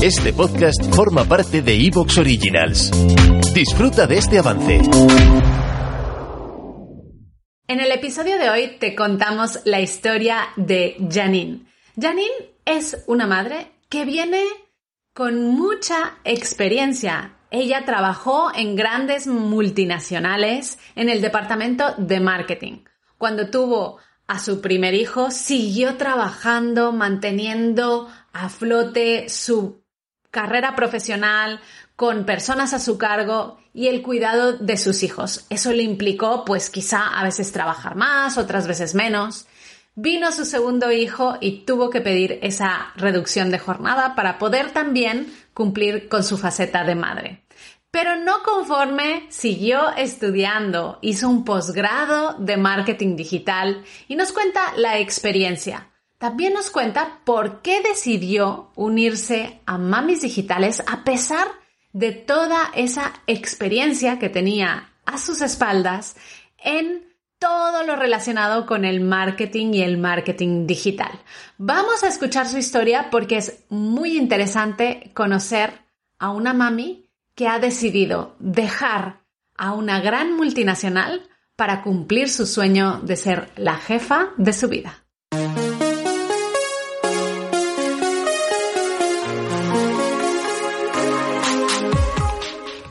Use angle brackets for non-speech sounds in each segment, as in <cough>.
Este podcast forma parte de Evox Originals. Disfruta de este avance. En el episodio de hoy te contamos la historia de Janine. Janine es una madre que viene con mucha experiencia. Ella trabajó en grandes multinacionales en el departamento de marketing. Cuando tuvo a su primer hijo, siguió trabajando, manteniendo a flote su carrera profesional, con personas a su cargo y el cuidado de sus hijos. Eso le implicó, pues quizá a veces trabajar más, otras veces menos. Vino su segundo hijo y tuvo que pedir esa reducción de jornada para poder también cumplir con su faceta de madre. Pero no conforme, siguió estudiando, hizo un posgrado de marketing digital y nos cuenta la experiencia. También nos cuenta por qué decidió unirse a Mamis Digitales a pesar de toda esa experiencia que tenía a sus espaldas en todo lo relacionado con el marketing y el marketing digital. Vamos a escuchar su historia porque es muy interesante conocer a una mami que ha decidido dejar a una gran multinacional para cumplir su sueño de ser la jefa de su vida.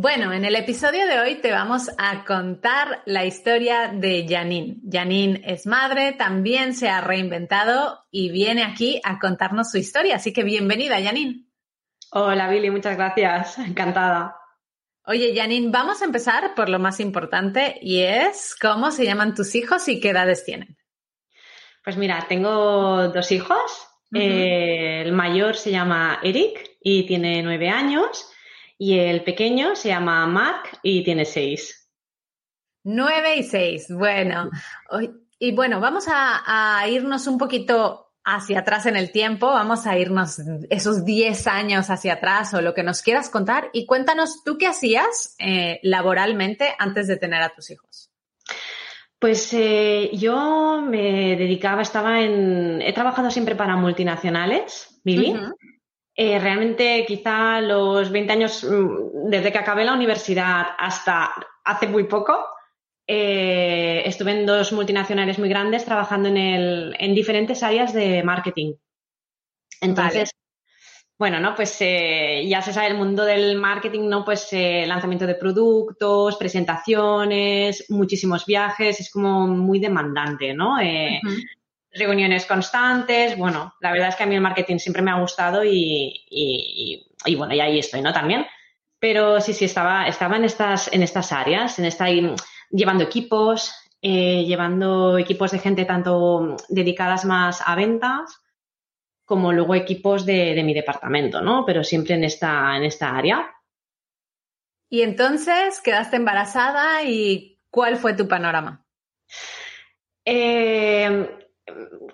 Bueno, en el episodio de hoy te vamos a contar la historia de Janine. Janine es madre, también se ha reinventado y viene aquí a contarnos su historia. Así que bienvenida, Janine. Hola, Billy, muchas gracias. Encantada. Oye, Janine, vamos a empezar por lo más importante y es cómo se llaman tus hijos y qué edades tienen. Pues mira, tengo dos hijos. Eh, el mayor se llama Eric y tiene nueve años y el pequeño se llama Mark y tiene seis. Nueve y seis, bueno. Y bueno, vamos a, irnos un poquito hacia atrás en el tiempo, vamos a irnos esos diez años hacia atrás o lo que nos quieras contar y cuéntanos tú qué hacías eh, laboralmente antes de tener a tus hijos. Pues eh, yo me dedicaba, estaba en, he trabajado siempre para multinacionales, Vivi, eh, realmente quizá los 20 años mm, desde que acabé la universidad hasta hace muy poco, eh, estuve en dos multinacionales muy grandes trabajando en, el, en diferentes áreas de marketing. Entonces, bueno, ¿no? Pues eh, ya se sabe el mundo del marketing, ¿no? Pues lanzamiento de productos, presentaciones, muchísimos viajes, es como muy demandante, ¿no? Reuniones constantes. Bueno, la verdad es que a mí el marketing siempre me ha gustado y, bueno, y ahí estoy, ¿no? También. Pero sí, sí, estaba, estaba en estas, en estas áreas, en esta, llevando equipos, eh, llevando equipos de gente tanto dedicadas más a ventas como luego equipos de, de mi departamento, ¿no? Pero siempre en esta, en esta área. Y entonces quedaste embarazada y ¿cuál fue tu panorama? Eh,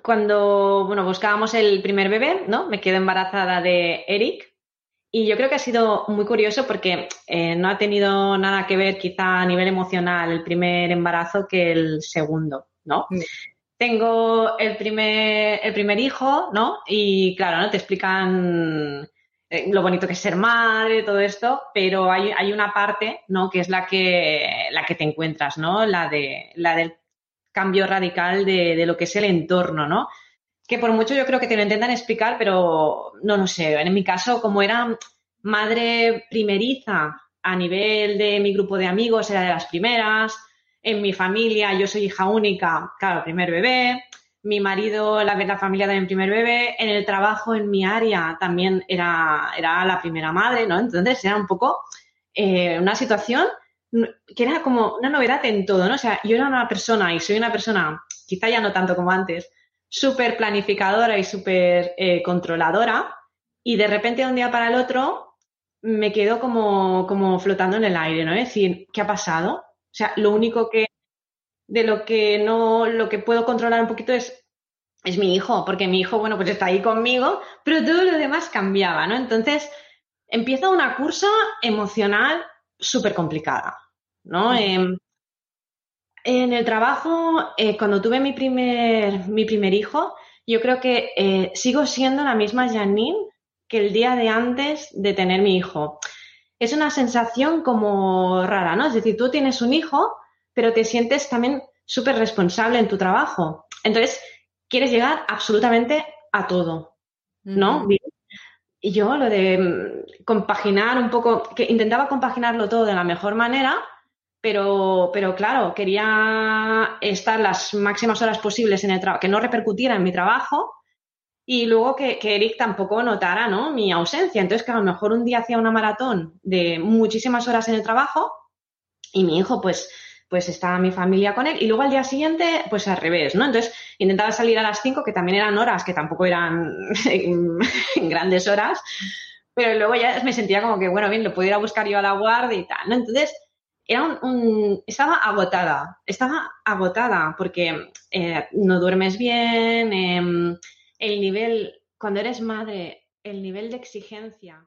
cuando bueno, buscábamos el primer bebé, ¿no? Me quedo embarazada de Eric. Y yo creo que ha sido muy curioso porque eh, no ha tenido nada que ver quizá a nivel emocional el primer embarazo que el segundo, ¿no? Mm. Tengo el primer, el primer hijo, ¿no? Y claro, ¿no? Te explican eh, lo bonito que es ser madre, todo esto, pero hay, hay, una parte, ¿no? Que es la que, la que te encuentras, ¿no? La, de, la del cambio radical de, lo que es el entorno, ¿no? Que por mucho yo creo que te lo intentan explicar, pero no, no sé, en mi caso, como era madre primeriza a nivel de mi grupo de amigos, era de las primeras, en mi familia yo soy hija única, claro, primer bebé, mi marido, la, la familia también primer bebé, en el trabajo, en mi área también era, era la primera madre, ¿no? Entonces era un poco eh, una situación que era como una novedad en todo, ¿no? O sea, yo era una persona y soy una persona, quizá ya no tanto como antes, súper planificadora y súper eh, controladora y de repente de un día para el otro me quedo como, como flotando en el aire, ¿no? Es decir, ¿qué ha pasado? O sea, lo único que de lo que no, lo que puedo controlar un poquito es es mi hijo, porque mi hijo, bueno, pues está ahí conmigo, pero todo lo demás cambiaba, ¿no? Entonces, empieza una cursa emocional súper complicada, ¿no? Em, en el trabajo, eh, cuando tuve mi primer, mi primer hijo, yo creo que eh, sigo siendo la misma Janine que el día de antes de tener mi hijo. Es una sensación como rara, ¿no? Es decir, tú tienes un hijo, pero te sientes también súper responsable en tu trabajo. Entonces, quieres llegar absolutamente a todo, ¿no? Y yo lo de mm, compaginar un poco, que intentaba compaginarlo todo de la mejor manera, pero, pero claro, quería estar las máximas horas posibles en el trabajo, que no repercutiera en mi trabajo y luego que, que, Eric tampoco notara ¿no? mi ausencia. Entonces, que a lo mejor un día hacía una maratón de muchísimas horas en el trabajo y mi hijo, pues, pues estaba mi familia con él y luego al día siguiente, pues al revés, ¿no? Entonces, intentaba salir a las 5, que también eran horas, que tampoco eran <laughs> grandes horas, pero luego ya me sentía como que, bueno, bien, lo pudiera buscar yo a la guardia y tal, ¿no? Entonces, era un, estaba agotada, estaba agotada porque eh, no duermes bien, eh, el nivel, cuando eres madre, el nivel de exigencia.